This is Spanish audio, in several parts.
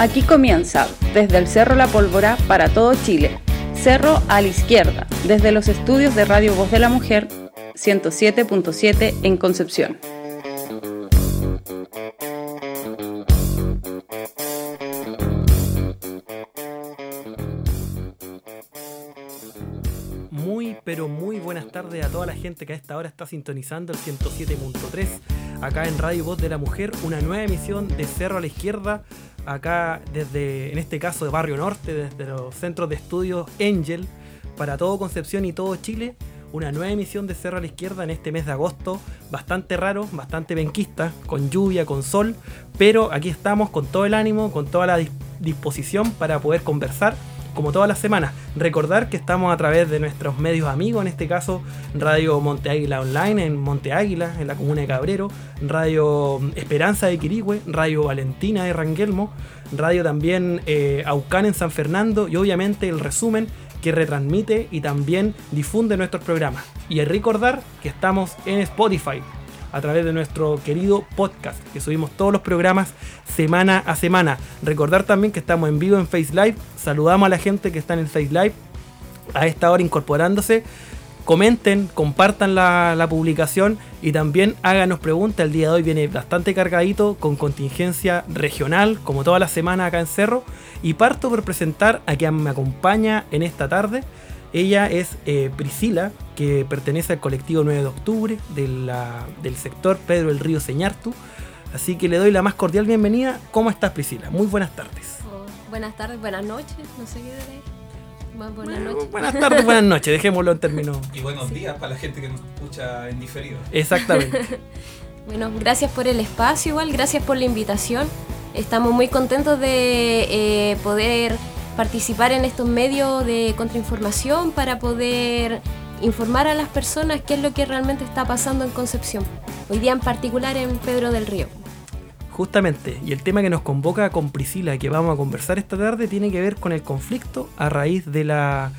Aquí comienza, desde el Cerro La Pólvora para todo Chile. Cerro a la izquierda, desde los estudios de Radio Voz de la Mujer 107.7 en Concepción. Muy, pero muy buenas tardes a toda la gente que a esta hora está sintonizando el 107.3 acá en Radio Voz de la Mujer, una nueva emisión de Cerro a la Izquierda, acá desde, en este caso de Barrio Norte, desde los centros de estudios Angel, para todo Concepción y todo Chile, una nueva emisión de Cerro a la Izquierda en este mes de agosto, bastante raro, bastante benquista, con lluvia, con sol, pero aquí estamos con todo el ánimo, con toda la disposición para poder conversar como todas las semanas. Recordar que estamos a través de nuestros medios amigos, en este caso Radio Monte Águila Online en Monte Águila, en la comuna de Cabrero, Radio Esperanza de Quirigüe, Radio Valentina de Ranguelmo, Radio también eh, Aucán en San Fernando y obviamente el resumen que retransmite y también difunde nuestros programas. Y recordar que estamos en Spotify, a través de nuestro querido podcast, que subimos todos los programas semana a semana. Recordar también que estamos en vivo en Face Live. Saludamos a la gente que está en el Face Live a esta hora incorporándose. Comenten, compartan la, publicación y también háganos preguntas. El día de hoy viene bastante cargadito con contingencia regional, como toda la semana acá en Cerro. Y parto por presentar a quien me acompaña en esta tarde. Ella es eh, Priscila, que pertenece al colectivo 9 de octubre del sector Pedro el Río Señartu. Así que le doy la más cordial bienvenida. ¿Cómo estás, Priscila? Muy buenas tardes. Oh, buenas tardes, buenas noches. No sé qué diré. buenas noches. Buenas tardes, buenas noches. Dejémoslo en términos. Y buenos días para la gente que nos escucha en diferido. Exactamente. bueno, gracias por el espacio, igual. Gracias por la invitación. Estamos muy contentos de eh, poder participar en estos medios de contrainformación para poder informar a las personas qué es lo que realmente está pasando en Concepción, hoy día en particular en Pedro del Río. Justamente, y el tema que nos convoca con Priscila, que vamos a conversar esta tarde, tiene que ver con el conflicto a raíz de la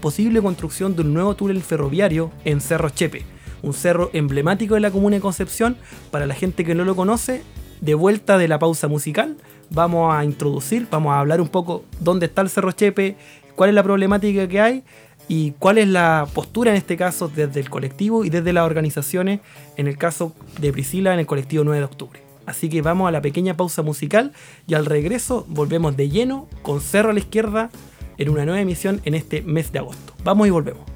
posible construcción de un nuevo túnel ferroviario en Cerro Chepe, un cerro emblemático de la comuna de Concepción. Para la gente que no lo conoce, de vuelta de la pausa musical, vamos a introducir, vamos a hablar un poco dónde está el Cerro Chepe, cuál es la problemática que hay y cuál es la postura en este caso desde el colectivo y desde las organizaciones, en el caso de Priscila en el colectivo 9 de octubre. Así que vamos a la pequeña pausa musical y al regreso volvemos de lleno con Cerro a la izquierda en una nueva emisión en este mes de agosto. Vamos y volvemos.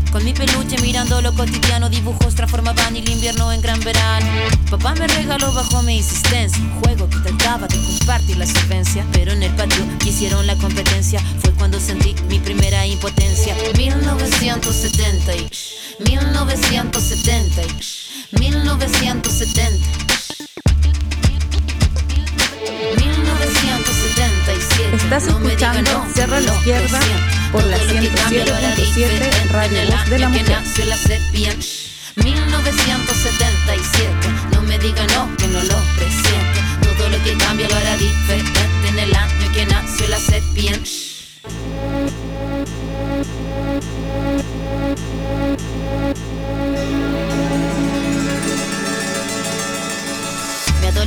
Con mi peluche mirando lo cotidiano, dibujos transformaban el invierno en gran verano. Papá me regaló bajo mi insistencia un juego que trataba de compartir la solvencia. Pero en el patio hicieron la competencia. Fue cuando sentí mi primera impotencia. 1970 y 1970 y 1970. 1977. Estás escuchando Cerro a la Izquierda por la 107.7 Radio Voz de la Mujer. 1977, no me diga no, que no lo presiente. Todo lo que cambia lo hará diferente en el año que nació la serpiente.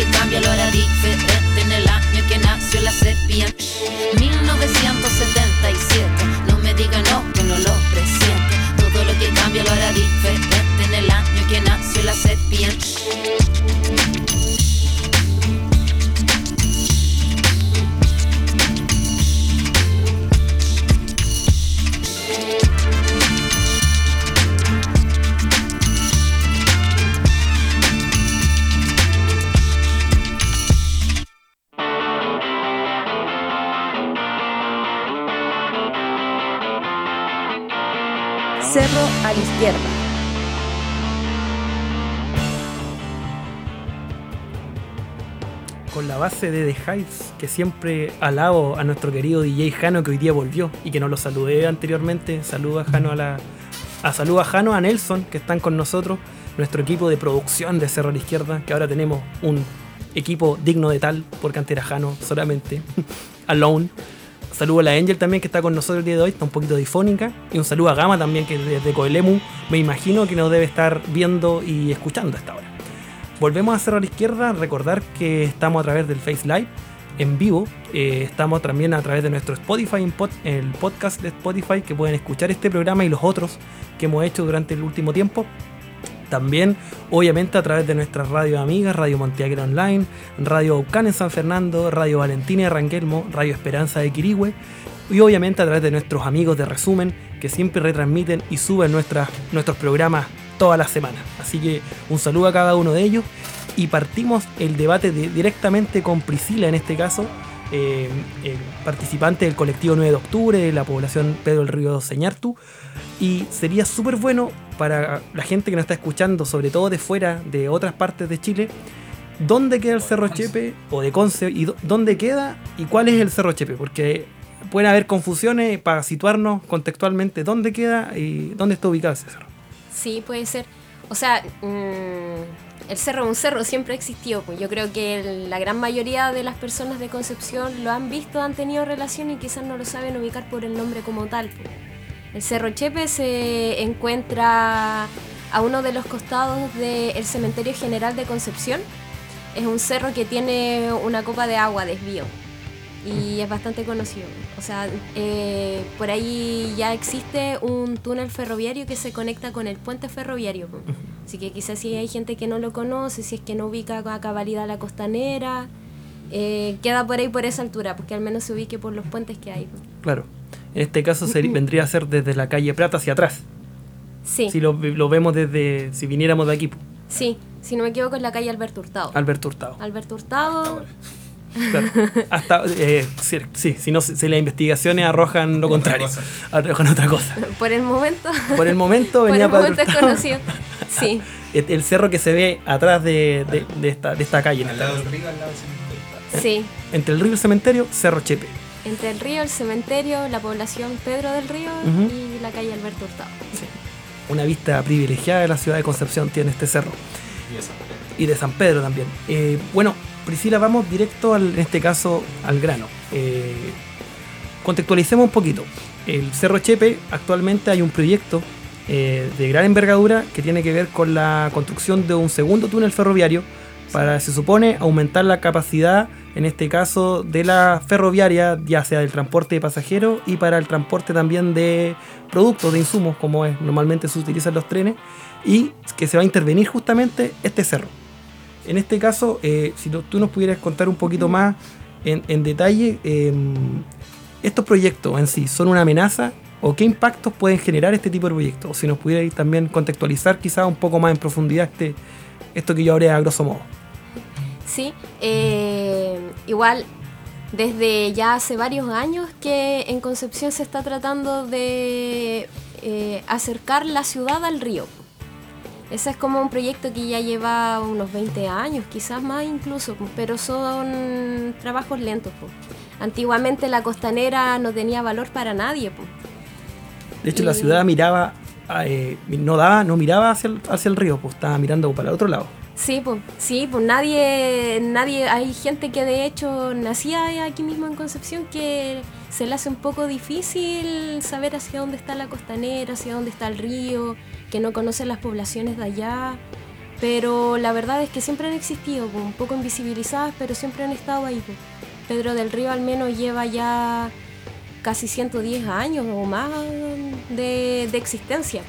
que cambia lo hará diferente. En el año que nació la serpiente 1977 No me diga no, que no lo presiento. Todo lo que cambia lo hará diferente. En el año que nació la serpiente Con la base de The Heights, que siempre alabo a nuestro querido DJ Jano que hoy día volvió y que no lo saludé anteriormente. Saluda Jano a la. A Jano, a Nelson, que están con nosotros, nuestro equipo de producción de Cerro a la Izquierda, que ahora tenemos un equipo digno de tal, porque antes era Jano solamente, alone. Saludo a la Angel también que está con nosotros el día de hoy, está un poquito difónica. Y un saludo a Gama también que desde Coelemu me imagino que nos debe estar viendo y escuchando a esta hora. Volvemos a Cerro a la Izquierda, recordar que estamos a través del Face Live en vivo. Eh, estamos también a través de nuestro Spotify, el podcast de Spotify, que pueden escuchar este programa y los otros que hemos hecho durante el último tiempo. También, obviamente, a través de nuestras radios amigas, Radio Monteaguera Online, Radio Aucán en San Fernando, Radio Valentina de Ranguelmo, Radio Esperanza de Quirigüe, y obviamente a través de nuestros amigos de Resumen, que siempre retransmiten y suben nuestras, nuestros programas todas las semanas. Así que un saludo a cada uno de ellos y partimos el debate de- directamente con Priscila en este caso, eh, el participante del colectivo 9 de octubre de la población Pedro del Río Señartu. Y sería súper bueno para la gente que nos está escuchando, sobre todo de fuera, de otras partes de Chile, dónde queda el Cerro Chepe o de Conce y dó- dónde queda y cuál es el Cerro Chepe, porque pueden haber confusiones para situarnos contextualmente dónde queda y dónde está ubicado ese cerro. Sí, puede ser. O sea, mm, el cerro es un cerro, siempre existió. Pues yo creo que la gran mayoría de las personas de Concepción lo han visto, han tenido relación y quizás no lo saben ubicar por el nombre como tal. pues. El Cerro Chepe se encuentra a uno de los costados del Cementerio General de Concepción. Es un cerro que tiene una copa de agua desvío y es bastante conocido. O sea, eh, por ahí ya existe un túnel ferroviario que se conecta con el puente ferroviario. Así que quizás si hay gente que no lo conoce, si es que no ubica a cabalidad la costanera, eh, queda por ahí por esa altura, porque al menos se ubique por los puentes que hay. Claro. En este caso vendría a ser desde la calle Prata hacia atrás. Sí, Si lo, lo vemos desde, si viniéramos de aquí, sí, si no me equivoco es la calle Alberto Hurtado. Alberto Hurtado. Alberto Hurtado, Claro. Hasta, eh, sí, sí, si, no, si las investigaciones arrojan lo Otra contrario, cosa. arrojan otra cosa. por el momento, Por el momento por venía el para momento conocido. Sí, El el cerro que se ve atrás de, de- de esta, de esta calle, en Al lado del río, al lado del cementerio. sí. entre el río y el cementerio, Cerro Chepe. Entre el río, el cementerio, la población Pedro del Río y la calle Alberto Hurtado. Una vista privilegiada de la ciudad de Concepción tiene este cerro. Y esa. y de San Pedro también. Eh, bueno, Priscila, vamos directo al- en este caso al grano. Eh, contextualicemos un poquito. El Cerro Chepe, actualmente hay un proyecto eh, de gran envergadura que tiene que ver con la construcción de un segundo túnel ferroviario para, se supone, aumentar la capacidad, en este caso, de la ferroviaria, ya sea del transporte de pasajeros y para el transporte también de productos, de insumos, como es, normalmente se utilizan los trenes, y que se va a intervenir justamente este cerro. En este caso, eh, si tú nos pudieras contar un poquito más en, en detalle em, estos proyectos en sí son una amenaza o qué impactos pueden generar este tipo de proyectos. O si nos pudierais también contextualizar quizás un poco más en profundidad este, esto que yo hablé a grosso modo. Sí, eh, igual desde ya hace varios años que en Concepción se está tratando de eh, acercar la ciudad al río. Ese es como un proyecto que ya lleva unos 20 años, quizás más incluso, pero son trabajos lentos. Antiguamente la costanera no tenía valor para nadie. De hecho, la ciudad miraba, eh, no daba, no miraba hacia el, hacia el río, pues estaba mirando para el otro lado. Sí, pues, sí, pues nadie, nadie, hay gente que de hecho nacía aquí mismo en Concepción que se le hace un poco difícil saber hacia dónde está la costanera, hacia dónde está el río, que no conocen las poblaciones de allá. Pero la verdad es que siempre han existido, un poco invisibilizadas, pero siempre han estado ahí. Pedro del Río al menos lleva ya casi 110 años o más de, existencia.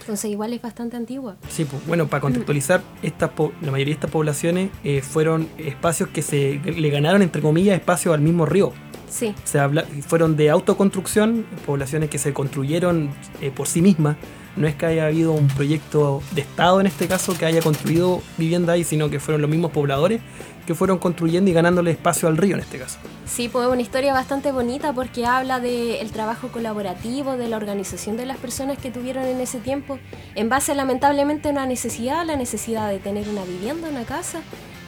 Entonces igual es bastante antigua. Sí, pues, bueno, para contextualizar, esta, la mayoría de estas poblaciones eh, fueron espacios que se le ganaron, entre comillas, espacio al mismo río. Sí. Se habla, fueron de autoconstrucción, poblaciones que se construyeron eh, por sí mismas. No es que haya habido un proyecto de Estado en este caso que haya construido vivienda ahí, sino que fueron los mismos pobladores que fueron construyendo y ganándole espacio al río en este caso. Sí, pues es una historia bastante bonita porque habla del trabajo colaborativo, de la organización de las personas que tuvieron en ese tiempo, en base lamentablemente a una necesidad, la necesidad de tener una vivienda, una casa,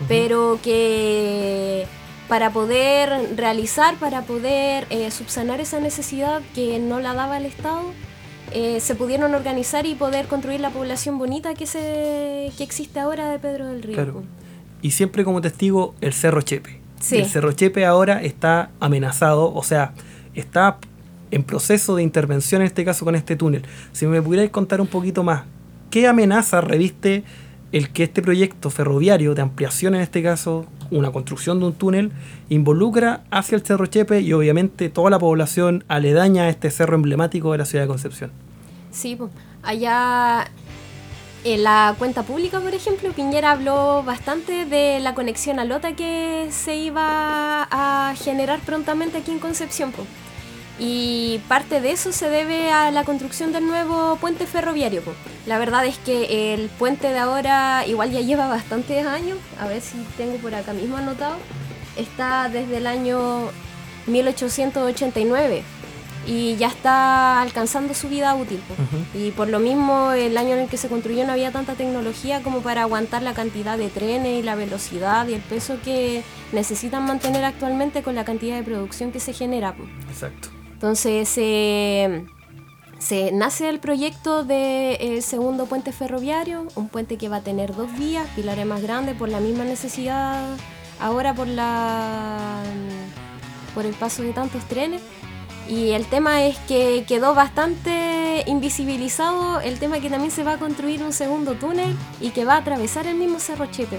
pero que para poder realizar, para poder eh, subsanar esa necesidad que no la daba el Estado, eh, se pudieron organizar y poder construir la población bonita que, se, que existe ahora de Pedro del Río. Claro y siempre como testigo el Cerro Chepe. El Cerro Chepe ahora está amenazado, o sea, está en proceso de intervención en este caso con este túnel. Si me pudierais contar un poquito más, ¿qué amenaza reviste el que este proyecto ferroviario de ampliación en este caso, una construcción de un túnel, involucra hacia el Cerro Chepe y obviamente toda la población aledaña a este cerro emblemático de la ciudad de Concepción? Sí, allá en la cuenta pública, por ejemplo, Piñera habló bastante de la conexión a Lota que se iba a generar prontamente aquí en Concepción. Y parte de eso se debe a la construcción del nuevo puente ferroviario. La verdad es que el puente de ahora igual ya lleva bastantes años. A ver si tengo por acá mismo anotado. Está desde el año 1889 y ya está alcanzando su vida útil. Y por lo mismo, el año en el que se construyó no había tanta tecnología como para aguantar la cantidad de trenes y la velocidad y el peso que necesitan mantener actualmente con la cantidad de producción que se genera. Exacto. Entonces, se nace el proyecto del segundo puente ferroviario, un puente que va a tener dos vías, pilares más grandes por la misma necesidad ahora por la por el paso de tantos trenes y el tema es que quedó bastante invisibilizado el tema que también se va a construir un segundo túnel y que va a atravesar el mismo Cerro Chepe.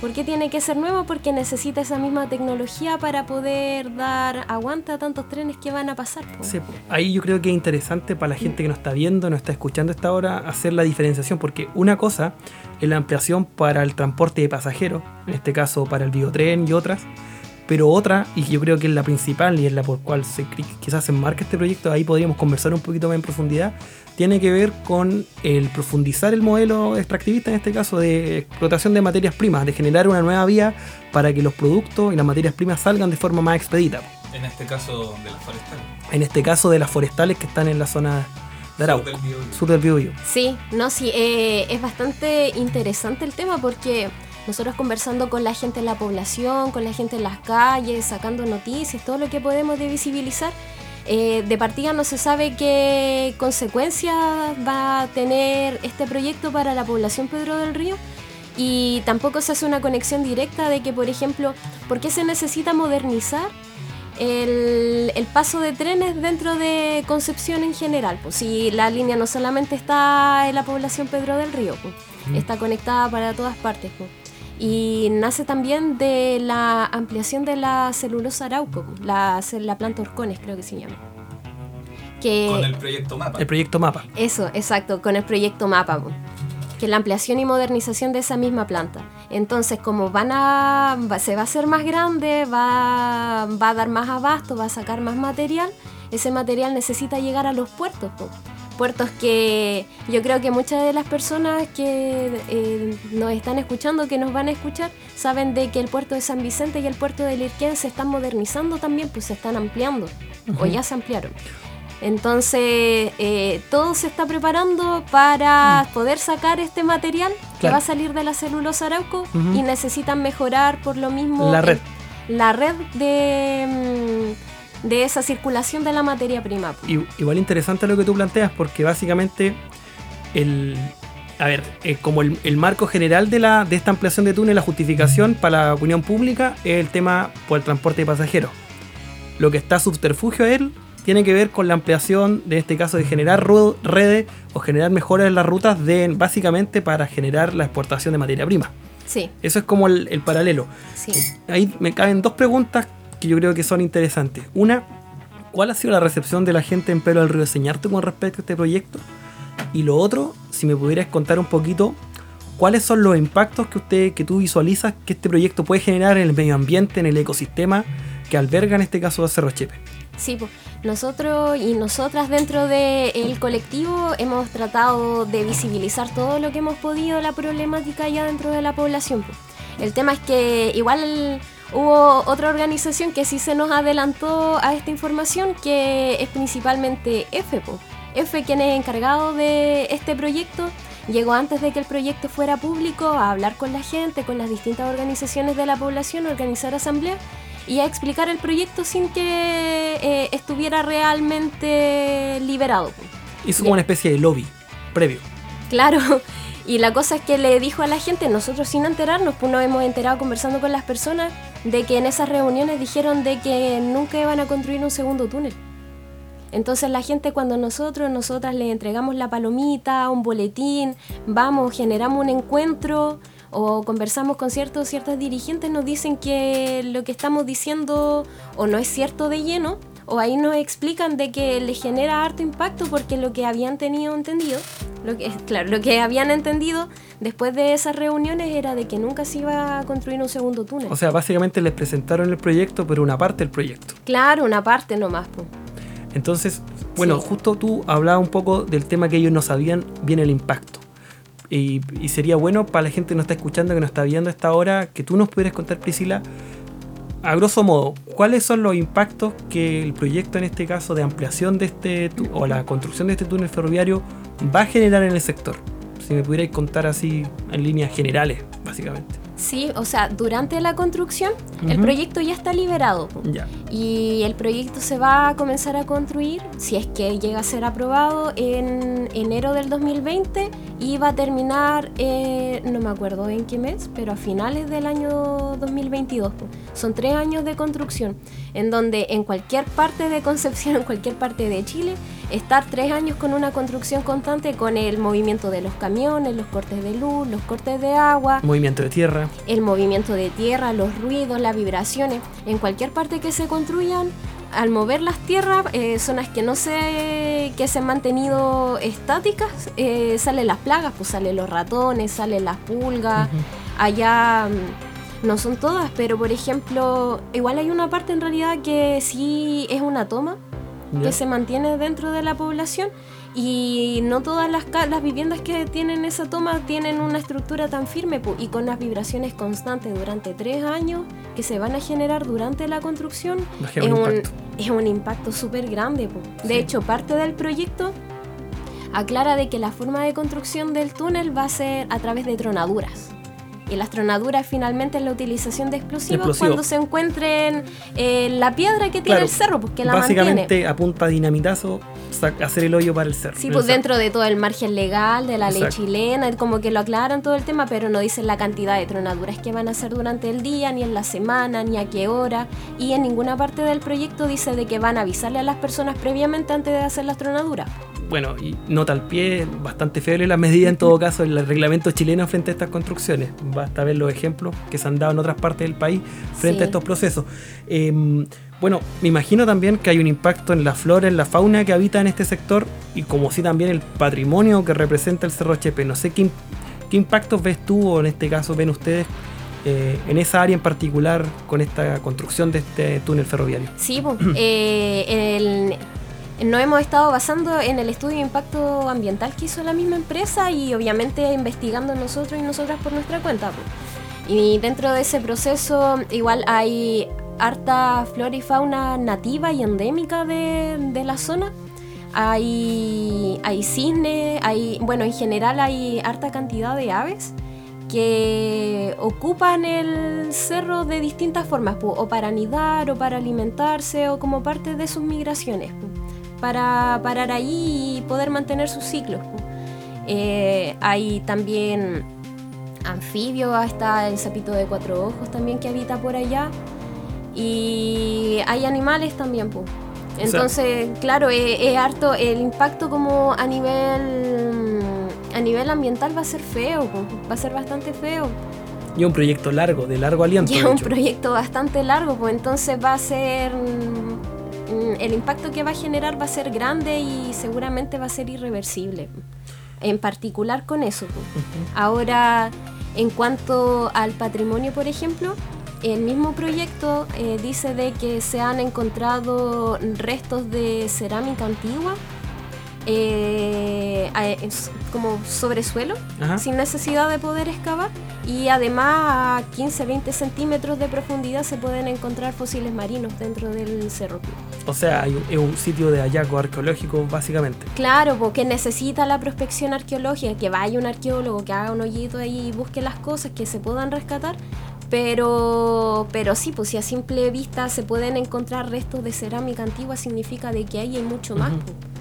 ¿Por qué tiene que ser nuevo? Porque necesita esa misma tecnología para poder dar aguante a tantos trenes que van a pasar. Sí, ahí yo creo que es interesante para la gente que nos está viendo, nos está escuchando esta hora, hacer la diferenciación, porque una cosa es la ampliación para el transporte de pasajeros, en este caso para el biotren y otras, pero otra, y yo creo que es la principal y es la por cual se, quizás se enmarca este proyecto, ahí podríamos conversar un poquito más en profundidad, tiene que ver con el profundizar el modelo extractivista, en este caso de explotación de materias primas, de generar una nueva vía para que los productos y las materias primas salgan de forma más expedita. En este caso de las forestales. En este caso de las forestales que están en la zona de Arauco. Sur del Biobío. Sí, no, sí, eh, es bastante interesante el tema porque nosotros conversando con la gente en la población, con la gente en las calles, sacando noticias, todo lo que podemos de visibilizar, eh, de partida no se sabe qué consecuencias va a tener este proyecto para la población Pedro del Río y tampoco se hace una conexión directa de que, por ejemplo, ¿por qué se necesita modernizar el, paso de trenes dentro de Concepción en general? Pues si la línea no solamente está en la población Pedro del Río, pues, está conectada para todas partes. Pues y nace también de la ampliación de la celulosa Arauco, la, la planta Orcones creo que se llama. Que, con el proyecto MAPA. El proyecto MAPA. Eso, exacto, con el proyecto MAPA. que la ampliación y modernización de esa misma planta. Entonces, como van a, se va a hacer más grande, va, va a dar más abasto, va a sacar más material, ese material necesita llegar a los puertos. Puertos que yo creo que muchas de las personas que eh, nos están escuchando, que nos van a escuchar, saben de que el puerto de San Vicente y el puerto de Lirquén se están modernizando también, pues se están ampliando, o ya se ampliaron. Entonces, eh, todo se está preparando para mm. poder sacar este material que va a salir de la celulosa arauco y necesitan mejorar por lo mismo la red, la red de, mm, de esa circulación de la materia prima. Igual interesante lo que tú planteas porque básicamente el, a ver, eh, como el, marco general de, la, de esta ampliación de túnel, la justificación para la opinión pública es el tema por el transporte de pasajeros. Lo que está subterfugio a él tiene que ver con la ampliación, de este caso, de generar redes o generar mejoras en las rutas de, básicamente para generar la exportación de materia prima. Sí. Eso es como el, paralelo. Sí. Ahí me caben dos preguntas que yo creo que son interesantes. Una, ¿cuál ha sido la recepción de la gente en Pelo del Río Señarte con respecto a este proyecto? Y lo otro, si me pudieras contar un poquito, ¿cuáles son los impactos que usted, que tú visualizas que este proyecto puede generar en el medio ambiente, en el ecosistema que alberga en este caso Cerro Chepe? Sí, pues nosotros y nosotras dentro del colectivo hemos tratado de visibilizar todo lo que hemos podido la problemática ya dentro de la población. El tema es que igual hubo otra organización que sí se nos adelantó a esta información, que es principalmente F. F, quien es encargado de este proyecto, llegó antes de que el proyecto fuera público a hablar con la gente, con las distintas organizaciones de la población, a organizar asambleas y a explicar el proyecto sin que eh, estuviera realmente liberado. Hizo como una especie de lobby previo. Claro, y la cosa es que le dijo a la gente, nosotros sin enterarnos, pues nos hemos enterado conversando con las personas, de que en esas reuniones dijeron de que nunca iban a construir un segundo túnel. Entonces la gente cuando nosotros, nosotras le entregamos la palomita, un boletín, vamos, generamos un encuentro, o conversamos con ciertos ciertas dirigentes nos dicen que lo que estamos diciendo o no es cierto de lleno o ahí nos explican de que les genera harto impacto porque lo que habían tenido entendido, lo que claro, lo que habían entendido después de esas reuniones era de que nunca se iba a construir un segundo túnel. O sea, básicamente les presentaron el proyecto, pero una parte del proyecto. Claro, una parte nomás. Entonces, bueno, justo tú hablabas un poco del tema que ellos no sabían bien el impacto. Y, sería bueno para la gente que nos está escuchando, que nos está viendo a esta hora, que tú nos pudieras contar, Priscila, a grosso modo, ¿cuáles son los impactos que el proyecto, en este caso, de ampliación de este o la construcción de este túnel ferroviario va a generar en el sector? Si me pudierais contar así en líneas generales, básicamente. Sí, o sea, durante la construcción el proyecto ya está liberado. Y el proyecto se va a comenzar a construir, si es que llega a ser aprobado, en enero del 2020 y va a terminar, eh, no me acuerdo en qué mes, pero a finales del año 2022. Son tres años de construcción, en donde en cualquier parte de Concepción, en cualquier parte de Chile, estar tres años con una construcción constante con el movimiento de los camiones, los cortes de luz, los cortes de agua. Movimiento de tierra. El movimiento de tierra, los ruidos, las vibraciones. En cualquier parte que se construyan, al mover las tierras, eh, zonas que no se, que se han mantenido estáticas, eh, salen las plagas, pues salen los ratones, salen las pulgas. Allá mm, no son todas, pero por ejemplo, igual hay una parte en realidad que sí es una toma que se mantiene dentro de la población y no todas las, las viviendas que tienen esa toma tienen una estructura tan firme y con las vibraciones constantes durante tres años que se van a generar durante la construcción es un, es un impacto súper grande. De hecho, parte del proyecto aclara de que la forma de construcción del túnel va a ser a través de tronaduras. Y la astronadura finalmente es la utilización de explosivos cuando se encuentren eh, la piedra que tiene el cerro, porque pues, la Básicamente a punta dinamitazo hacer el hoyo para el cerro. Sí, pues dentro de todo el margen legal de la ley chilena, como que lo aclaran todo el tema, pero no dicen la cantidad de tronaduras que van a hacer durante el día, ni en la semana, ni a qué hora. Y en ninguna parte del proyecto dice de que van a avisarle a las personas previamente antes de hacer las tronaduras bueno, y nota al pie, bastante feble la medida en todo caso el reglamento chileno frente a estas construcciones. Basta ver los ejemplos que se han dado en otras partes del país frente a estos procesos. Em, bueno, me imagino también que hay un impacto en la flora, en la fauna que habita en este sector y como sí también el patrimonio que representa el Cerro Chepe. No sé qué, ¿qué impactos ves tú o en este caso ven ustedes eh, en esa área en particular con esta construcción de este túnel ferroviario? Sí, pues, eh, nos hemos estado basando en el estudio de impacto ambiental que hizo la misma empresa y obviamente investigando nosotros y nosotras por nuestra cuenta. Y dentro de ese proceso igual hay harta flora y fauna nativa y endémica de, la zona. Hay, hay cisnes, hay, bueno, en general hay harta cantidad de aves que ocupan el cerro de distintas formas, o para anidar, o para alimentarse, o como parte de sus migraciones, para parar ahí y poder mantener sus ciclos. Eh, hay también anfibios, está el sapito de cuatro ojos también que habita por allá. Y hay animales también, pues. Entonces, claro, es, harto el impacto como a nivel a nivel ambiental va a ser feo, va a ser bastante feo. Y un proyecto largo, de largo aliento. Y un proyecto bastante largo, pues entonces va a ser el impacto que va a generar va a ser grande y seguramente va a ser irreversible. En particular con eso. Ahora, en cuanto al patrimonio, por ejemplo, el mismo proyecto eh, dice de que se han encontrado restos de cerámica antigua eh, como sobre suelo, sin necesidad de poder excavar. Y además a 15-20 centímetros de profundidad se pueden encontrar fósiles marinos dentro del cerro. O sea, es un sitio de hallazgo arqueológico básicamente. Claro, porque necesita la prospección arqueológica, que vaya un arqueólogo, que haga un hoyito ahí y busque las cosas que se puedan rescatar pero, pero sí, pues si a simple vista se pueden encontrar restos de cerámica antigua, significa de que hay, hay mucho más. Pues.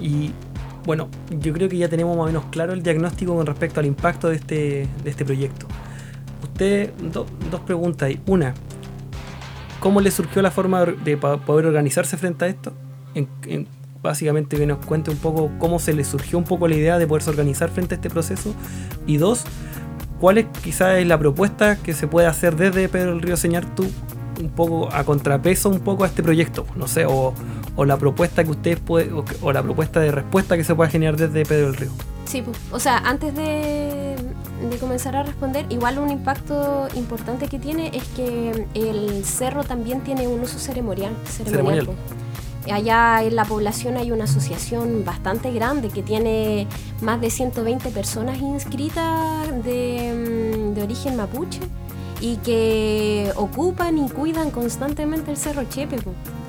Y bueno, yo creo que ya tenemos más o menos claro el diagnóstico con respecto al impacto de este, de este proyecto. Usted, dos preguntas. Una, ¿cómo le surgió la forma de poder organizarse frente a esto? básicamente que nos cuente un poco cómo se le surgió un poco la idea de poderse organizar frente a este proceso. Y dos, ¿cuál es quizás la propuesta que se puede hacer desde Pedro del Río Señartu un poco a contrapeso un poco a este proyecto? No sé, o, o la propuesta que ustedes puede, o, la propuesta de respuesta que se pueda generar desde Pedro del Río. Sí, o sea, antes de, comenzar a responder, igual un impacto importante que tiene es que el cerro también tiene un uso ceremonial. ceremonial. Allá en la población hay una asociación bastante grande que tiene más de 120 personas inscritas de, mm, de origen mapuche y que ocupan y cuidan constantemente el Cerro Chepe.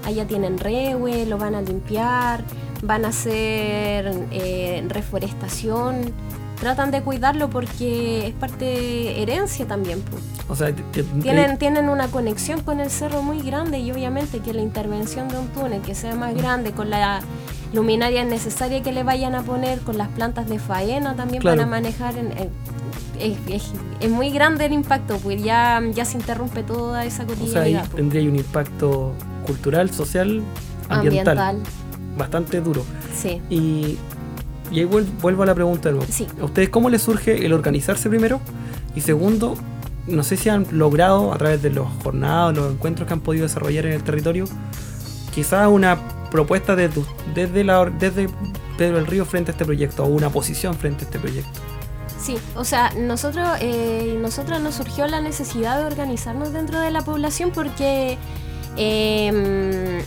Allá tienen rehue, lo van a limpiar, van a hacer eh, reforestación, tratan de cuidarlo porque es parte de herencia también. O sea, tienen, tienen una conexión con el cerro muy grande y obviamente que la intervención de un túnel que sea más grande, con la luminaria necesaria que le vayan a poner, con las plantas de faena también para manejar, en, es, muy grande el impacto, pues ya, ya se interrumpe toda esa cotidianidad. O sea, ahí tendría un impacto cultural, social, ambiental, bastante duro. Sí. Y, y ahí vuelvo, a la pregunta de nuevo. Sí. ¿A ustedes cómo les surge el organizarse primero? Y segundo, no sé si han logrado a través de los jornadas, los encuentros que han podido desarrollar en el territorio, quizás una propuesta desde, desde, la, desde Pedro del Río frente a este proyecto o una posición frente a este proyecto. Sí, o sea, nosotros, eh, nos surgió la necesidad de organizarnos dentro de la población porque em,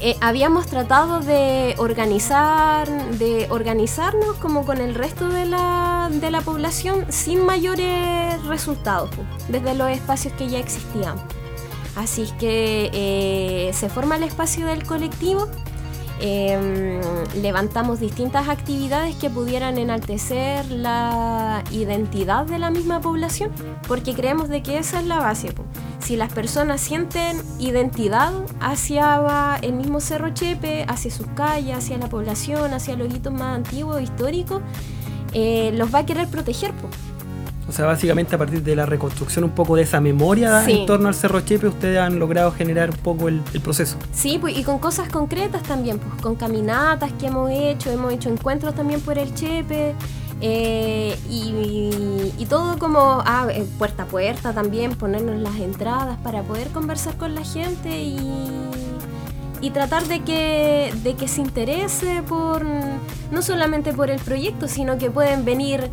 eh, habíamos tratado de organizar, de organizarnos como con el resto de la, de la población sin mayores resultados, desde los espacios que ya existían. Así que eh, se forma el espacio del colectivo Em, levantamos distintas actividades que pudieran enaltecer la identidad de la misma población, porque creemos de que esa es la base. Si las personas sienten identidad hacia el mismo Cerro Chepe, hacia sus calles, hacia la población, hacia los hitos más antiguos, históricos, eh, los va a querer proteger. O sea, básicamente a partir de la reconstrucción un poco de esa memoria en torno al Cerro Chepe, ustedes han logrado generar un poco el, proceso. Sí, pues, y con cosas concretas también, pues con caminatas que hemos hecho, hemos hecho encuentros también por el Chepe. Eh, y, todo como ah, eh, puerta a puerta también, ponernos las entradas para poder conversar con la gente y, y tratar de que, de que se interese por no solamente por el proyecto, sino que pueden venir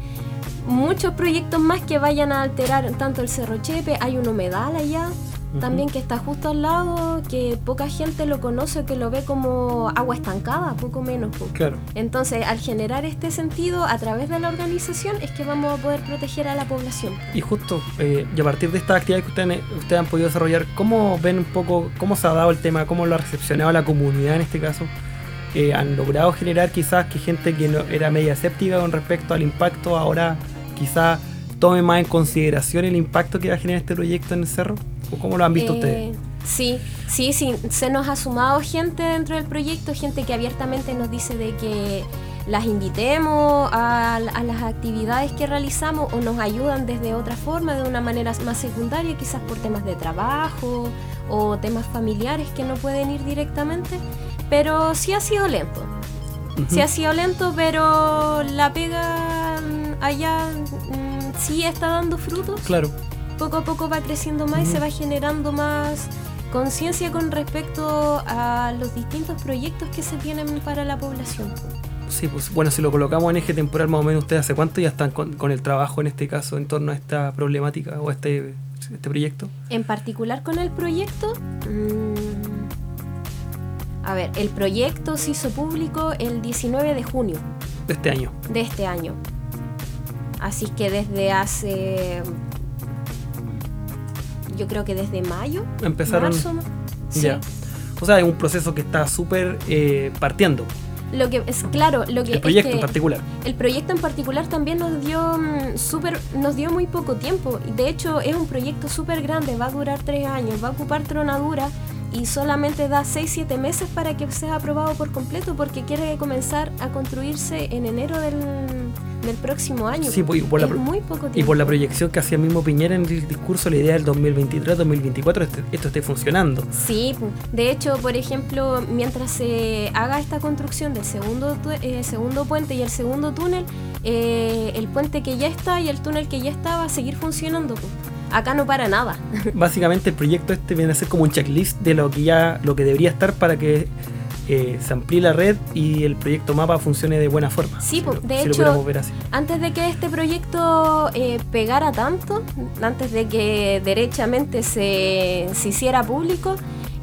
muchos proyectos más que vayan a alterar tanto el Cerro Chepe, hay un humedal allá también que está justo al lado, que poca gente lo conoce, que lo ve como agua estancada, poco menos. Claro. Entonces, al generar este sentido a través de la organización, es que vamos a poder proteger a la población. Y justo, eh, y a partir de estas actividades que ustedes, ustedes han podido desarrollar, ¿cómo ven un poco, cómo se ha dado el tema, cómo lo ha recepcionado la comunidad en este caso? Eh, ¿Han logrado generar quizás que gente que no, era media escéptica con respecto al impacto ahora quizás tome más en consideración el impacto que va a generar este proyecto en el cerro? ¿O cómo lo han visto Eh, ustedes? Sí, sí, sí. Se nos ha sumado gente dentro del proyecto, gente que abiertamente nos dice de que las invitemos a, a las actividades que realizamos o nos ayudan desde otra forma, de una manera más secundaria, quizás por temas de trabajo o temas familiares que no pueden ir directamente. Pero sí ha sido lento. Sí ha sido lento, pero la pega allá mm, sí está dando frutos Claro. poco a poco va creciendo más y se va generando más conciencia con respecto a los distintos proyectos que se tienen para la población. Sí, pues bueno, si lo colocamos en eje temporal más o menos, ¿ustedes hace cuánto ya están con, con el trabajo en este caso en torno a esta problemática o a este, este proyecto? En particular con el proyecto, mm, a ver, el proyecto se hizo público el 19 de junio De este año. de este año. Así que desde hace, yo creo que desde mayo, Empezaron. marzo, sí. Ya. O sea, es un proceso que está súper eh, partiendo. Lo que es claro, lo que El es proyecto que- en particular. El proyecto en particular también nos dio mm, súper, nos dio muy poco tiempo. De hecho, es un proyecto súper grande, va a durar tres años, va a ocupar tronadura y solamente da 6-7 meses para que sea aprobado por completo porque quiere comenzar a construirse en enero del, del próximo año. Sí, pues, y por la muy poco tiempo. Y por la proyección que hacía mismo Piñera en el discurso, la idea del 2023-2024, este- esto esté funcionando. Sí, pu. de hecho, por ejemplo, mientras se haga esta construcción del segundo, eh, segundo puente y el segundo túnel, eh, el puente que ya está y el túnel que ya está va a seguir funcionando. pu. Acá no para nada. Básicamente el proyecto este viene a ser como un checklist de lo que ya, lo que debería estar para que eh, se amplíe la red y el proyecto mapa funcione de buena forma. Sí, si pues, lo- de si hecho-. Antes de que este proyecto eh, pegara tanto, antes de que derechamente se, se hiciera público,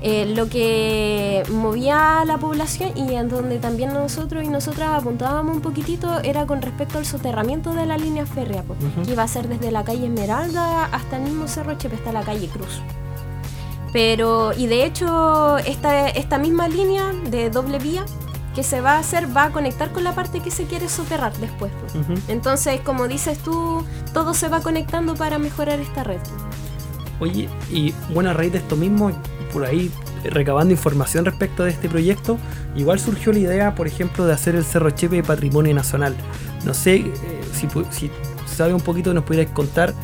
eh, lo que movía a la población y en donde también nosotros y nosotras apuntábamos un poquitito era con respecto al soterramiento de la línea férrea, po, Ujú. que iba a ser desde la calle Esmeralda hasta el mismo Cerro Chepe, hasta la calle Cruz. Pero, y de hecho, esta, esta misma línea de doble vía que se va a hacer va a conectar con la parte que se quiere soterrar después. po. Ujú. Entonces, como dices tú, todo se va conectando para mejorar esta red. Oye, y bueno, a raíz de esto mismo, por ahí recabando información respecto de este proyecto, igual surgió la idea, por ejemplo, de hacer el Cerro Chepe Patrimonio Nacional. No sé eh, si, si sabe un poquito, nos pudierais contar.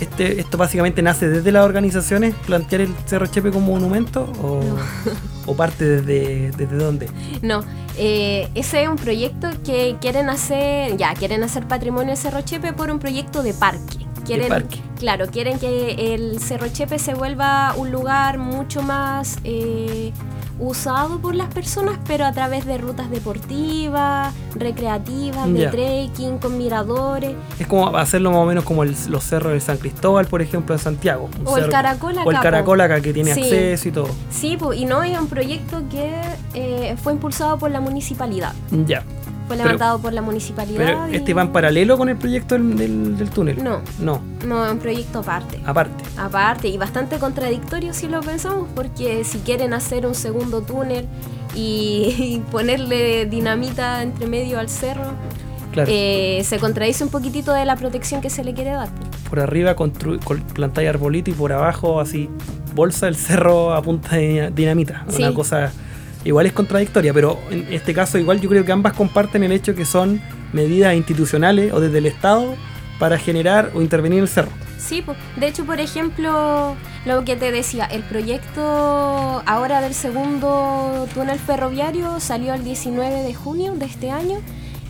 Este, ¿Esto básicamente nace desde las organizaciones, plantear el Cerro Chepe como monumento? ¿O, o parte desde, desde dónde? No, eh, ese es un proyecto que quieren hacer, ya, quieren hacer patrimonio de Cerro Chepe por un proyecto de parque. Quieren, parque. Claro, quieren que el Cerro Chepe se vuelva un lugar mucho más eh, usado por las personas, pero a través de rutas deportivas, recreativas, de trekking, con miradores. Es como hacerlo más o menos como el- los cerros de San Cristóbal, por ejemplo, en Santiago. O el Caracol O el acá, po. Caracol acá que tiene Sí. acceso y todo. Sí, po, y no es un proyecto que eh, fue impulsado por la municipalidad. Ya. Fue Pero- levantado por la municipalidad. Pero y- este va en paralelo con el proyecto del, del- del túnel. No, No, no, es un proyecto aparte. aparte. Aparte, y bastante contradictorio si lo pensamos, porque si quieren hacer un segundo túnel y, y ponerle dinamita entre medio al cerro, Claro. eh, se contradice un poquitito de la protección que se le quiere dar. por arriba plantáis arbolito y por abajo así bolsa el cerro a punta de dinamita. Sí. Una cosa igual es contradictoria, pero en este caso igual yo creo que ambas comparten el hecho que son medidas institucionales o desde el Estado para generar o intervenir en el cerro. Sí, de hecho, por ejemplo, lo que te decía, el proyecto ahora del segundo túnel ferroviario salió el 19 de junio de este año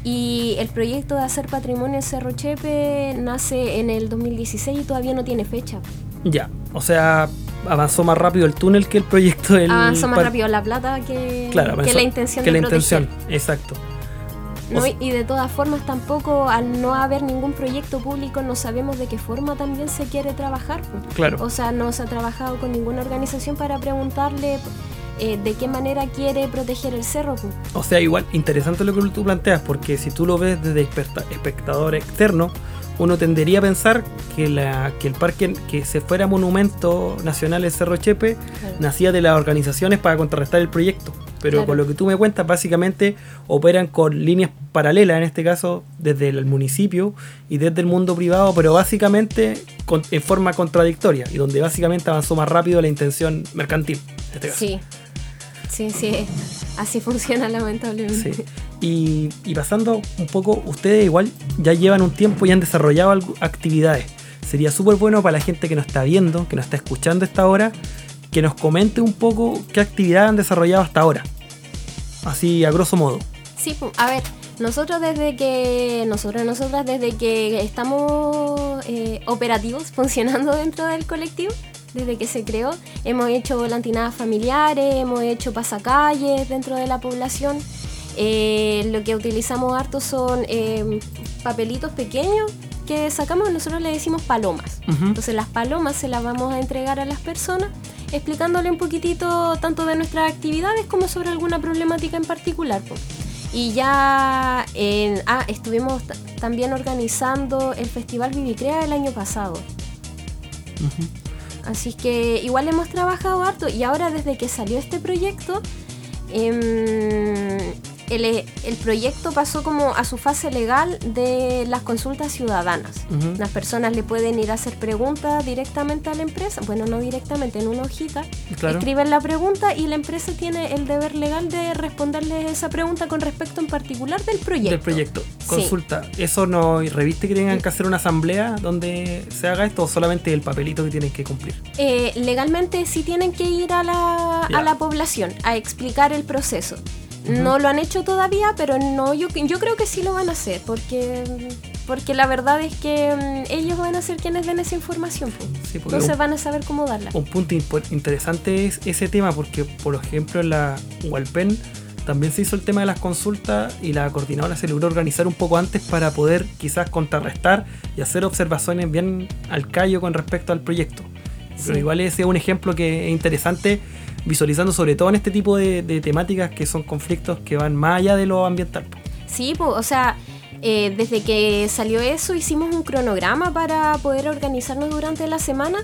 y el proyecto de hacer patrimonio en Cerro Chepe nace en el 2016 y todavía no tiene fecha. Ya, o sea, avanzó más rápido el túnel que el proyecto del Avanzó más rápido la plata que, Claro, que la intención que de la proteger. intención, exacto. No, y de todas formas tampoco al no haber ningún proyecto público no sabemos de qué forma también se quiere trabajar. Claro. O sea, no se ha trabajado con ninguna organización para preguntarle eh, de qué manera quiere proteger el cerro. O sea, igual, interesante lo que tú planteas, porque si tú lo ves desde especta- espectador externo, uno tendería a pensar que, la, que el parque que se fuera monumento nacional el Cerro Chepe nacía de las organizaciones para contrarrestar el proyecto. Pero Claro. con lo que tú me cuentas, básicamente operan con líneas paralelas, en este caso desde el municipio y desde el mundo privado, pero básicamente con- en forma contradictoria y donde básicamente avanzó más rápido la intención mercantil. En este caso. Sí, sí, sí. Así funciona lamentablemente. Sí. Y, y pasando un poco, ustedes igual ya llevan un tiempo y han desarrollado actividades. Sería súper bueno para la gente que nos está viendo, que nos está escuchando esta hora, que nos comente un poco qué actividad han desarrollado hasta ahora. Así a grosso modo. Sí, a ver, nosotros desde que, nosotros, nosotras desde que estamos eh, operativos, funcionando dentro del colectivo, desde que se creó, hemos hecho volantinadas familiares, hemos hecho pasacalles dentro de la población. Eh, lo que utilizamos harto son eh, papelitos pequeños que sacamos, nosotros le decimos palomas. Entonces las palomas se las vamos a entregar a las personas explicándole un poquitito tanto de nuestras actividades como sobre alguna problemática en particular. Y ya en- ah, estuvimos ta- también organizando el Festival Vivicrea el año pasado. Así que igual hemos trabajado harto y ahora desde que salió este proyecto, em, el, el proyecto pasó como a su fase legal de las consultas ciudadanas. Las personas le pueden ir a hacer preguntas directamente a la empresa, bueno, no directamente, en una hojita. Claro. Escriben la pregunta y la empresa tiene el deber legal de responderles esa pregunta con respecto en particular del proyecto. Del proyecto. Sí. Consulta. ¿Eso no reviste que tengan que hacer una asamblea donde se haga esto o solamente el papelito que tienen que cumplir? Eh, legalmente sí tienen que ir a la, a la población a explicar el proceso. No lo han hecho todavía, pero no yo, yo creo que sí lo van a hacer, porque, porque la verdad es que mm, ellos van a ser quienes den esa información. pues. Sí, Entonces un- van a saber cómo darla. Un punto interesante es ese tema porque, por ejemplo, en la Walpen también se hizo el tema de las consultas y la coordinadora se logró organizar un poco antes para poder quizás contrarrestar y hacer observaciones bien al callo con respecto al proyecto. Pero igual ese es un ejemplo que es interesante visualizando sobre todo en este tipo de, de temáticas que son conflictos que van más allá de lo ambiental. Sí, po, o sea, eh, desde que salió eso hicimos un cronograma para poder organizarnos durante la semana.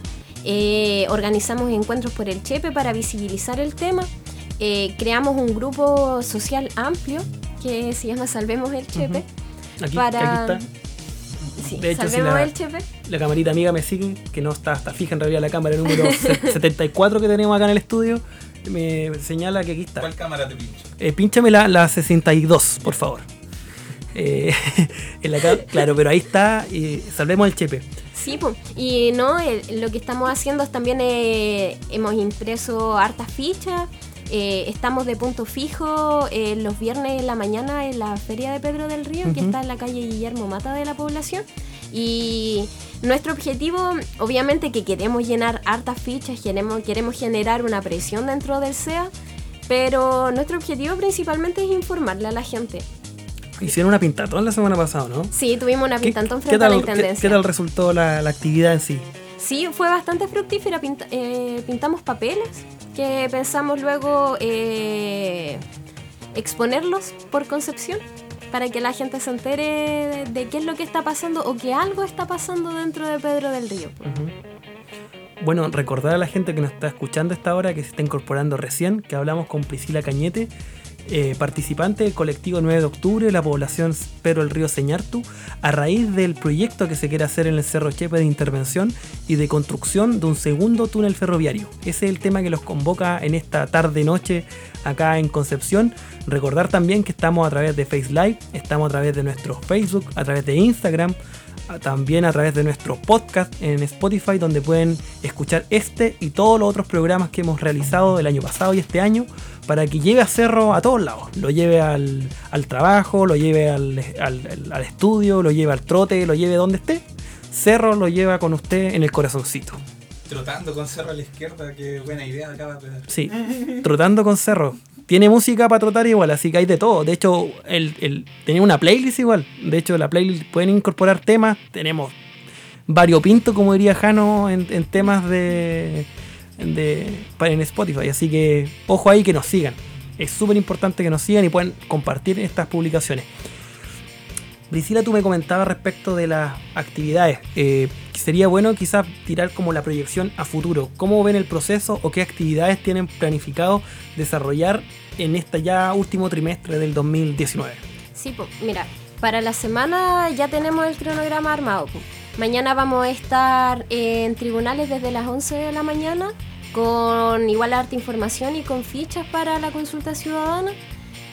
Eh, organizamos encuentros por el Chepe para visibilizar el tema. Eh, creamos un grupo social amplio que se llama Salvemos el Chepe. Aquí, Para- aquí está. Sí, si Salvemos la- el Chepe. La camarita amiga me sigue, que no está, está fija en realidad la cámara número se- 74 que tenemos acá en el estudio. Me señala que aquí está. ¿Cuál cámara te pincho? Eh, pínchame la, la 62, por favor. Eh, en la claro, pero ahí está. salvemos el chepe. Sí, po. y no, el- lo que estamos haciendo es también eh, hemos impreso hartas fichas. eh, estamos de punto fijo eh, los viernes en la mañana en la Feria de Pedro del Río, que está en la calle Guillermo Mata de la población. Y nuestro objetivo, obviamente que queremos llenar hartas fichas, queremos, queremos generar una presión dentro del SEA, pero nuestro objetivo principalmente es informarle a la gente. Hicieron una pintatón la semana pasada, ¿no? Sí, tuvimos una ¿Qué, pintantón qué frente a la tal, qué- Intendencia. qué tal resultó la, la actividad en sí? Sí, fue bastante fructífera. pinta- eh, pintamos papeles que pensamos luego eh, exponerlos por Concepción para que la gente se entere de, qué es lo que está pasando o que algo está pasando dentro de Pedro del Río. Ujú. Bueno, recordar a la gente que nos está escuchando esta hora, que se está incorporando recién, que hablamos con Priscila Cañete, eh, participante del colectivo 9 de octubre, la población Pero el Río Señartu, a raíz del proyecto que se quiere hacer en el Cerro Chepe de intervención y de construcción de un segundo túnel ferroviario. Ese es el tema que los convoca en esta tarde-noche acá en Concepción. Recordar también que estamos a través de Face Live, estamos a través de nuestro Facebook, a través de Instagram, también a través de nuestro podcast en Spotify, donde pueden escuchar este y todos los otros programas que hemos realizado el año pasado y este año, para que lleve a Cerro a todos lados. Lo lleve al, al trabajo, lo lleve al, al- estudio, lo lleve al trote, lo lleve donde esté. Cerro lo lleva con usted en el corazoncito. Trotando con cerro a la izquierda, qué buena idea acabas de dar. Sí, trotando con Cerro. tiene música para trotar igual, así que hay de todo. De hecho, el, el, tenía una playlist igual. De hecho, la playlist pueden incorporar temas. Tenemos variopinto, como diría Jano, en, en temas de, de en Spotify. Así que ojo ahí que nos sigan. Es súper importante que nos sigan y puedan compartir estas publicaciones. Priscila, tú me comentabas respecto de las actividades. Eh, sería bueno quizás tirar como la proyección a futuro. ¿Cómo ven el proceso o qué actividades tienen planificado desarrollar en este ya último trimestre del 2019? Sí, pues mira, para la semana ya tenemos el cronograma armado. Mañana vamos a estar en tribunales desde las 11 de la mañana con igual harta información y con fichas para la consulta ciudadana.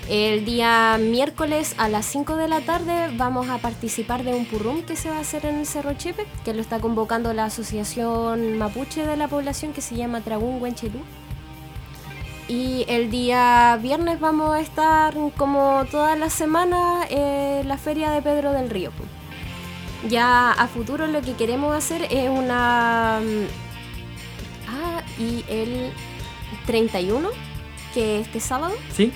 El día miércoles a las 5 de la tarde vamos a participar de un purrum que se va a hacer en el Cerro Chepe, que lo está convocando la Asociación Mapuche de la población que se llama Tragún Huenchelú. Y el día viernes vamos a estar como toda la semana en la feria de Pedro del Río. Ya a futuro lo que queremos hacer es una... mm, Ah, y el 31, que es este sábado, ¿Sí?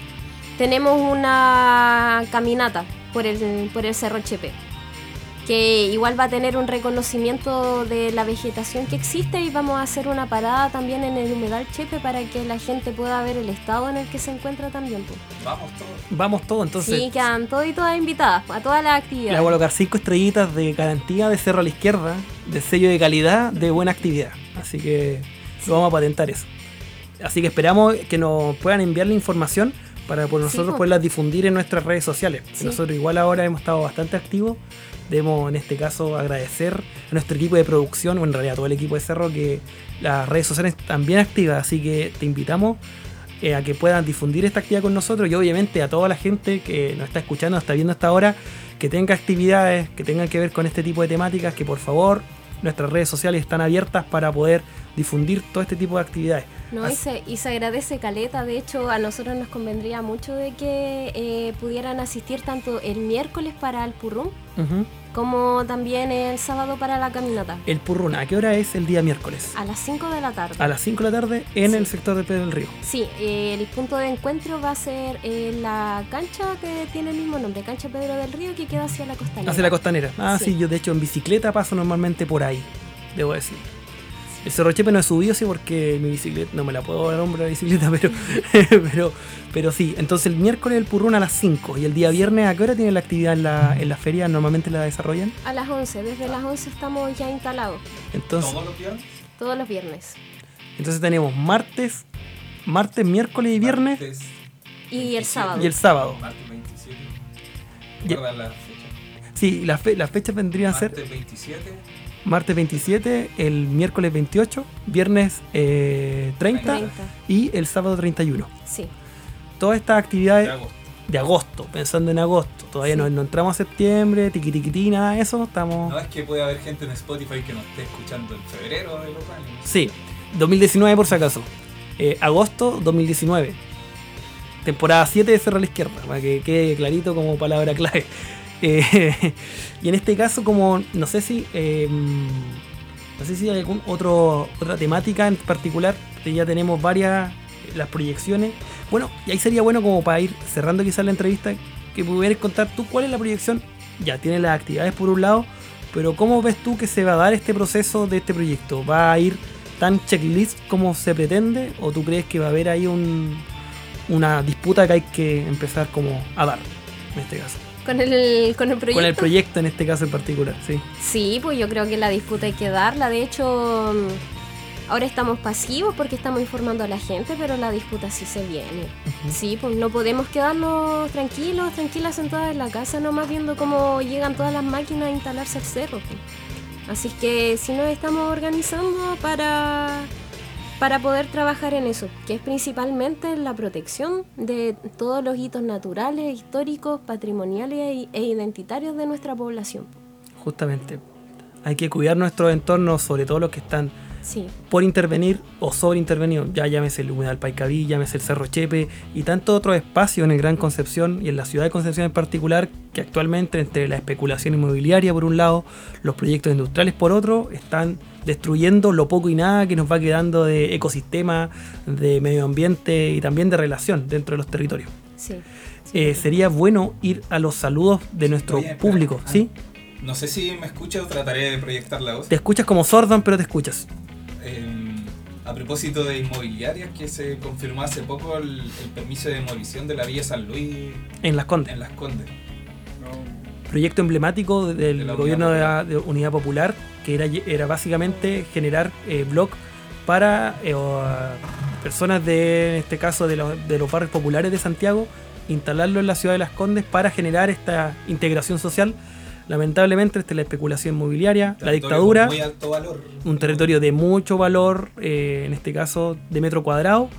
tenemos una caminata por el, por el Cerro Chepe, que igual va a tener un reconocimiento de la vegetación que existe y vamos a hacer una parada también en el humedal Chepe para que la gente pueda ver el estado en el que se encuentra también. pues. Vamos todos. Vamos todos, entonces. sí, quedan todos y todas invitadas a todas las Le actividades. voy a colocar cinco estrellitas de garantía de cerro a la izquierda, de sello de calidad, de buena actividad. Así que lo vamos a patentar eso. Así que esperamos que nos puedan enviar la información para por nosotros poderla difundir en nuestras redes sociales. Sí. Nosotros igual ahora hemos estado bastante activos. Debemos en este caso agradecer a nuestro equipo de producción, o en realidad a todo el equipo de Cerro, que las redes sociales están bien activas. Así que te invitamos eh, a que puedan difundir esta actividad con nosotros y obviamente a toda la gente que nos está escuchando, está viendo hasta ahora, que tenga actividades que tengan que ver con este tipo de temáticas, que por favor nuestras redes sociales están abiertas para poder difundir todo este tipo de actividades. No, y se, y se agradece Caleta, de hecho a nosotros nos convendría mucho de que eh, pudieran asistir tanto el miércoles para el Ujú. como también el sábado para la caminata, El Purruna, ¿a qué hora es el día miércoles? a las 5 de la tarde. A las 5 de la tarde en Sí. el sector de Pedro del Río. Sí, eh, el punto de encuentro va a ser la cancha que tiene el mismo nombre, Cancha Pedro del Río, que queda hacia la costanera. Hacia la costanera. Ah, sí. Sí. yo de hecho en bicicleta paso normalmente por ahí, debo decir. El Cerro Chepe no he subido, sí, porque mi bicicleta, no me la puedo dar hombre la bicicleta, pero, pero, pero sí. Entonces el miércoles el Purrún a las 5 y el día viernes, ¿a qué hora tiene la actividad en la, en la feria? ¿Normalmente la desarrollan? A las 11, desde las 11 estamos ya instalados, Entonces, ¿Todos los viernes? todos los viernes. entonces tenemos martes, martes, miércoles y viernes Martes Y el 27. sábado. y el sábado. Martes 27. Ya. ¿Recuerdas la fecha? Sí, las fe- las fechas vendrían a ser Martes 27. Martes 27, el miércoles 28, viernes eh, 30 30. y el sábado 31. Sí. Todas estas de actividades agosto. de agosto, pensando en agosto. Todavía Sí. no, no entramos a septiembre, tiquitiquití, nada de eso. Estamos. No es que puede haber gente en Spotify que nos esté escuchando en febrero de los años. Sí, 2019 por si acaso. Eh, agosto 2019. Temporada 7 de Cerro a la Izquierda, para que quede clarito como palabra clave. Y en este caso, como no sé si. eh, no sé si hay algún otro otra temática en particular. Ya tenemos varias las proyecciones. Bueno, y ahí sería bueno como para ir cerrando quizás la entrevista que pudieras contar tú cuál es la proyección. Ya tienes las actividades por un lado, pero ¿cómo ves tú que se va a dar este proceso de este proyecto? ¿Va a ir tan checklist como se pretende? ¿O tú crees que va a haber ahí un, una disputa que hay que empezar como a dar en este caso? Con el, con el proyecto. Con el proyecto en este caso en particular, sí. Sí, pues yo creo que la disputa hay que darla. De hecho, mm, ahora estamos pasivos porque estamos informando a la gente, pero la disputa sí se viene. Sí, pues no podemos quedarnos tranquilos, tranquilas sentadas en la casa, nomás viendo cómo llegan todas las máquinas a instalarse al cerro. pues. Así que sí nos estamos organizando para, para poder trabajar en eso, que es principalmente la protección de todos los hitos naturales, históricos, patrimoniales e- e identitarios de nuestra población. Justamente. Hay que cuidar nuestros entornos, sobre todo los que están Sí, por intervenir o sobre intervenir. Ya llámese el Humedal Paicaví, llámese el Cerro Chepe y tantos otros espacios en el Gran Concepción y en la ciudad de Concepción en particular, que actualmente entre la especulación inmobiliaria por un lado, los proyectos industriales por otro, están destruyendo lo poco y nada que nos va quedando de ecosistema, de medio ambiente y también de relación dentro de los territorios. Sí. Eh, sería bueno ir a los saludos de nuestro Oye, público, Ah, ¿sí? No sé si me escuchas o trataré de proyectar la voz. Te escuchas como sordan, pero te escuchas. Eh, a propósito de inmobiliarias, que se confirmó hace poco el, el permiso de demolición de la Villa San Luis En Las Condes. en Las Condes. Proyecto emblemático del De gobierno de, Unidad la, de Unidad Popular, que era, era básicamente generar eh, blog para eh, o, personas de, en este caso, de los, de los barrios populares de Santiago, instalarlo en la ciudad de Las Condes para generar esta integración social. Lamentablemente, esta es la especulación inmobiliaria, la dictadura, con Muy alto valor. un territorio de mucho valor, eh, en este caso de metro cuadrado,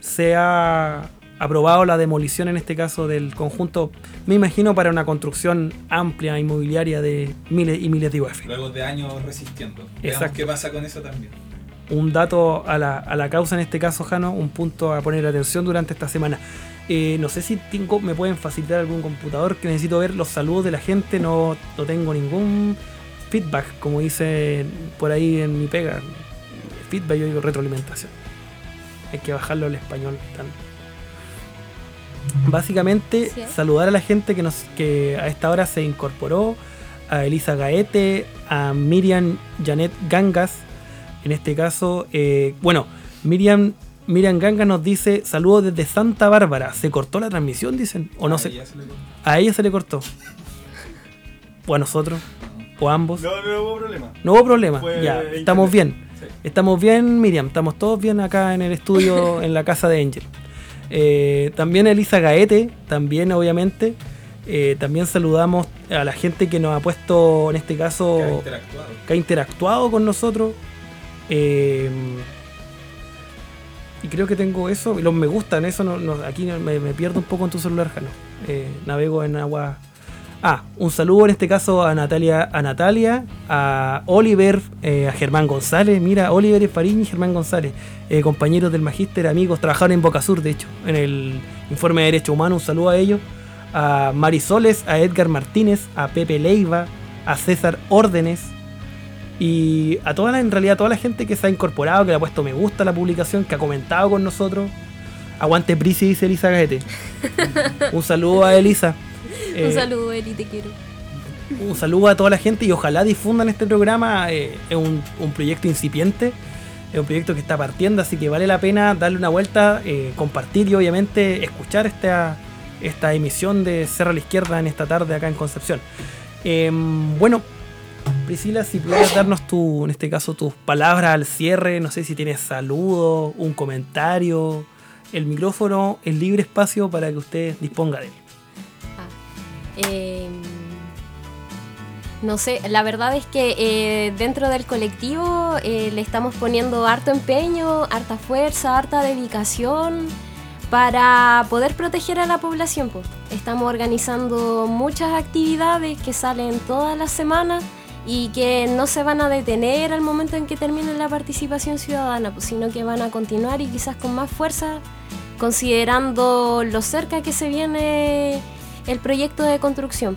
se ha aprobado la demolición, en este caso, del conjunto, me imagino, para una construcción amplia inmobiliaria de miles y miles de UF. Luego de años resistiendo. Veamos Exacto. qué pasa con eso también. Un dato a la, a la causa, en este caso, Jano, un punto a poner atención durante esta semana. Eh, no sé si tengo, me pueden facilitar algún computador que necesito ver los saludos de la gente, no, no tengo ningún feedback, como dice por ahí en mi pega. Feedback, yo digo retroalimentación. Hay que bajarlo al español. tan- Básicamente, Sí. saludar a la gente que, nos, que a esta hora se incorporó, a Elisa Gaete, a Miriam Janet Gangas, en este caso, eh, bueno, Miriam, Miriam Gangas nos dice, saludos desde Santa Bárbara, ¿se cortó la transmisión, dicen? ¿O no Ah, sé? ya se le- A ella se le cortó. O a nosotros, o a ambos. No, no hubo problema. No hubo problema, Fue ya, internet. estamos bien. Sí. Estamos bien, Miriam, estamos todos bien acá en el estudio, en la casa de Angel. Eh, también Elisa Gaete, también obviamente. Eh, también saludamos a la gente que nos ha puesto, en este caso, que ha interactuado. que ha interactuado con nosotros. Eh, y creo que tengo eso. y Los me gustan, eso no, no- aquí me, me pierdo un poco en tu celular, Jano. Eh, navego en agua. Ah, un saludo en este caso a Natalia, a Natalia, a Oliver, eh, a Germán González. Mira, Oliver Fariña y Germán González, eh, compañeros del magíster, amigos, trabajaron en Boca Sur, de hecho, en el informe de Derecho Humano. Un saludo a ellos. A Marisoles, a Edgar Martínez, a Pepe Leiva, a César Órdenes, y a toda la, en realidad, a toda la gente que se ha incorporado, que le ha puesto me gusta a la publicación, que ha comentado con nosotros. Aguante Prisi, dice Elisa Gaete. un saludo a Elisa. Un Eh, saludo, Eri, te quiero. un saludo a toda la gente y ojalá difundan este programa. eh, es un, un proyecto incipiente, es un proyecto que está partiendo, así que vale la pena darle una vuelta, eh, compartir y obviamente escuchar esta, esta emisión de Cerro a la Izquierda en esta tarde acá en Concepción. Em, bueno, Priscila, si pudieras darnos tu, en este caso, tus palabras al cierre, no sé si tienes saludo, un comentario. El micrófono es libre espacio para que usted disponga de él. Eh, no sé, la verdad es que eh, dentro del colectivo eh, le estamos poniendo harto empeño, harta fuerza, harta dedicación para poder proteger a la población. po. Estamos organizando muchas actividades que salen todas las semanas y que no se van a detener al momento en que termine la participación ciudadana, pues, sino que van a continuar y quizás con más fuerza, considerando lo cerca que se viene el proyecto de construcción.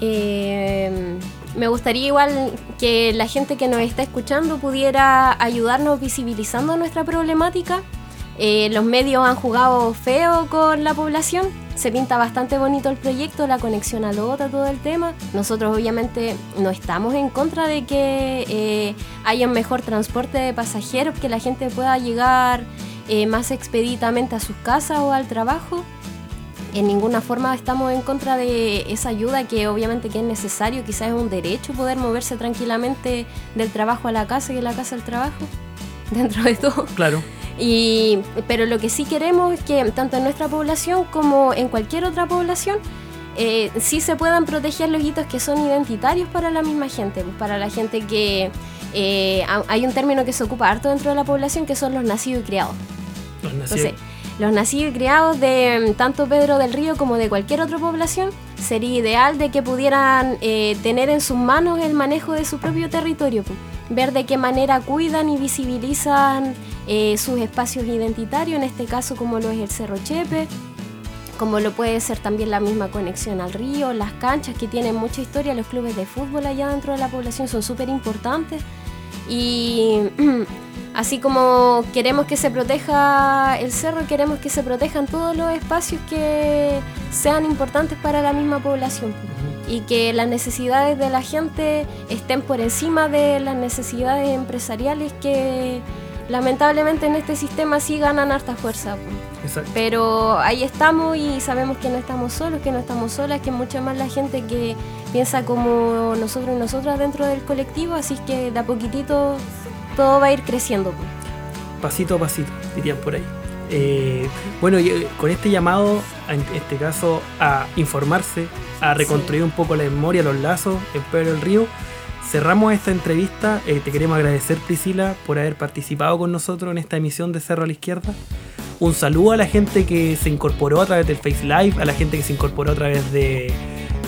Eh, me gustaría igual que la gente que nos está escuchando pudiera ayudarnos visibilizando nuestra problemática. Eh, los medios han jugado feo con la población. Se pinta bastante bonito el proyecto, la conexión a Lota, todo el tema. Nosotros obviamente no estamos en contra de que eh, haya un mejor transporte de pasajeros, que la gente pueda llegar eh, más expeditamente a sus casas o al trabajo en ninguna forma estamos en contra de esa ayuda que obviamente que es necesario, quizás es un derecho poder moverse tranquilamente del trabajo a la casa y de la casa al trabajo, dentro de todo. Claro. Y, pero lo que sí queremos es que tanto en nuestra población como en cualquier otra población eh, sí se puedan proteger los hitos que son identitarios para la misma gente, pues para la gente que eh, ha- hay un término que se ocupa harto dentro de la población que son los nacidos y criados. Los nací- Entonces, los nacidos y criados de mm, tanto Pedro del Río como de cualquier otra población, sería ideal de que pudieran eh, tener en sus manos el manejo de su propio territorio, ver de qué manera cuidan y visibilizan eh, sus espacios identitarios, en este caso como lo es el Cerro Chepe, como lo puede ser también la misma conexión al río, las canchas que tienen mucha historia, los clubes de fútbol allá dentro de la población son súper importantes. Y así como queremos que se proteja el cerro, queremos que se protejan todos los espacios que sean importantes para la misma población y que las necesidades de la gente estén por encima de las necesidades empresariales que lamentablemente en este sistema sí ganan harta fuerza. Pero ahí estamos y sabemos que no estamos solos, que no estamos solas, que mucha más la gente que piensa como nosotros y nosotras dentro del colectivo, así que de a poquitito todo va a ir creciendo. Pasito a pasito, dirían por ahí. Eh, bueno, eh, con este llamado, en este caso, a informarse, a reconstruir un poco la memoria, los lazos en Pedro del Río, cerramos esta entrevista. Eh, te queremos agradecer, Priscila, por haber participado con nosotros en esta emisión de Cerro a la Izquierda. Un saludo a la gente que se incorporó a través del Face Live, a la gente que se incorporó a través de,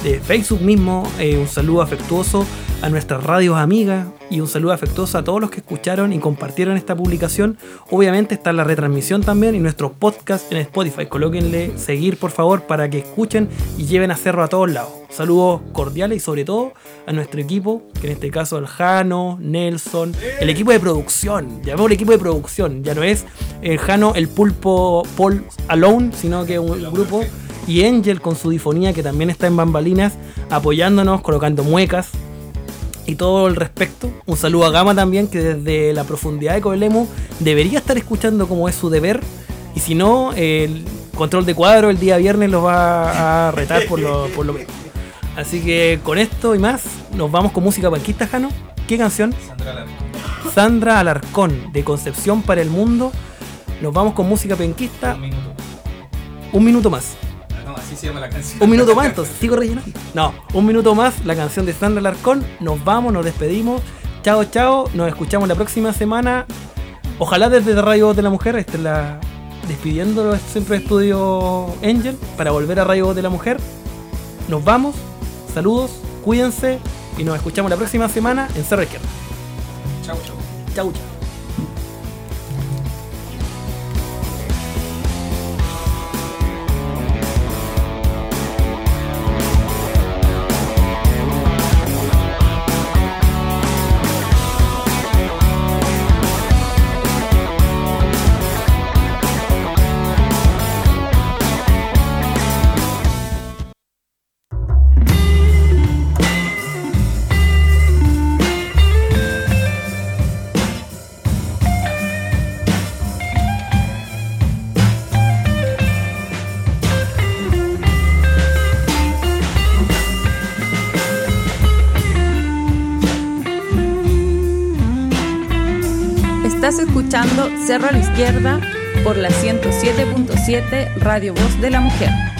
Facebook mismo. Eh, un saludo afectuoso a nuestras radios amigas y un saludo afectuoso a todos los que escucharon y compartieron esta publicación. Obviamente está la retransmisión también y nuestro podcast en Spotify. Colóquenle seguir por favor para que escuchen y lleven a Cerro a todos lados. Saludos cordiales y sobre todo a nuestro equipo, que en este caso el Jano, Nelson, el equipo de producción. Llamemos el equipo de producción. Ya no es el Jano, el pulpo Paul Alone, sino que un grupo. Y Angel con su difonía que también está en bambalinas, apoyándonos, colocando muecas, y todo el respecto. Un saludo a Gama también, que desde la profundidad de Coelemu debería estar escuchando como es su deber. Y si no, el control de cuadro el día viernes los va a retar por lo, por lo. Así que con esto y más, nos vamos con música panquista, Jano. ¿Qué canción? Sandra Alarcón. Sandra Alarcón, de Concepción para el Mundo. Nos vamos con música penquista. Un minuto. Un minuto más. Un minuto más, entonces, sigo rellenando. No, un minuto más, la canción de Sandra Larcón. Nos vamos, nos despedimos. Chao, chao. Nos escuchamos la próxima semana. Ojalá desde Radio Voz de la Mujer, este la despidiendo los Centro de Estudio Angel para volver a Radio Voz de la Mujer. Nos vamos. Saludos, cuídense y nos escuchamos la próxima semana en Cerro Izquierda. Chao, chao. Chao, chao. Cerro a la Izquierda por la 107.7 Radio Voz de la Mujer.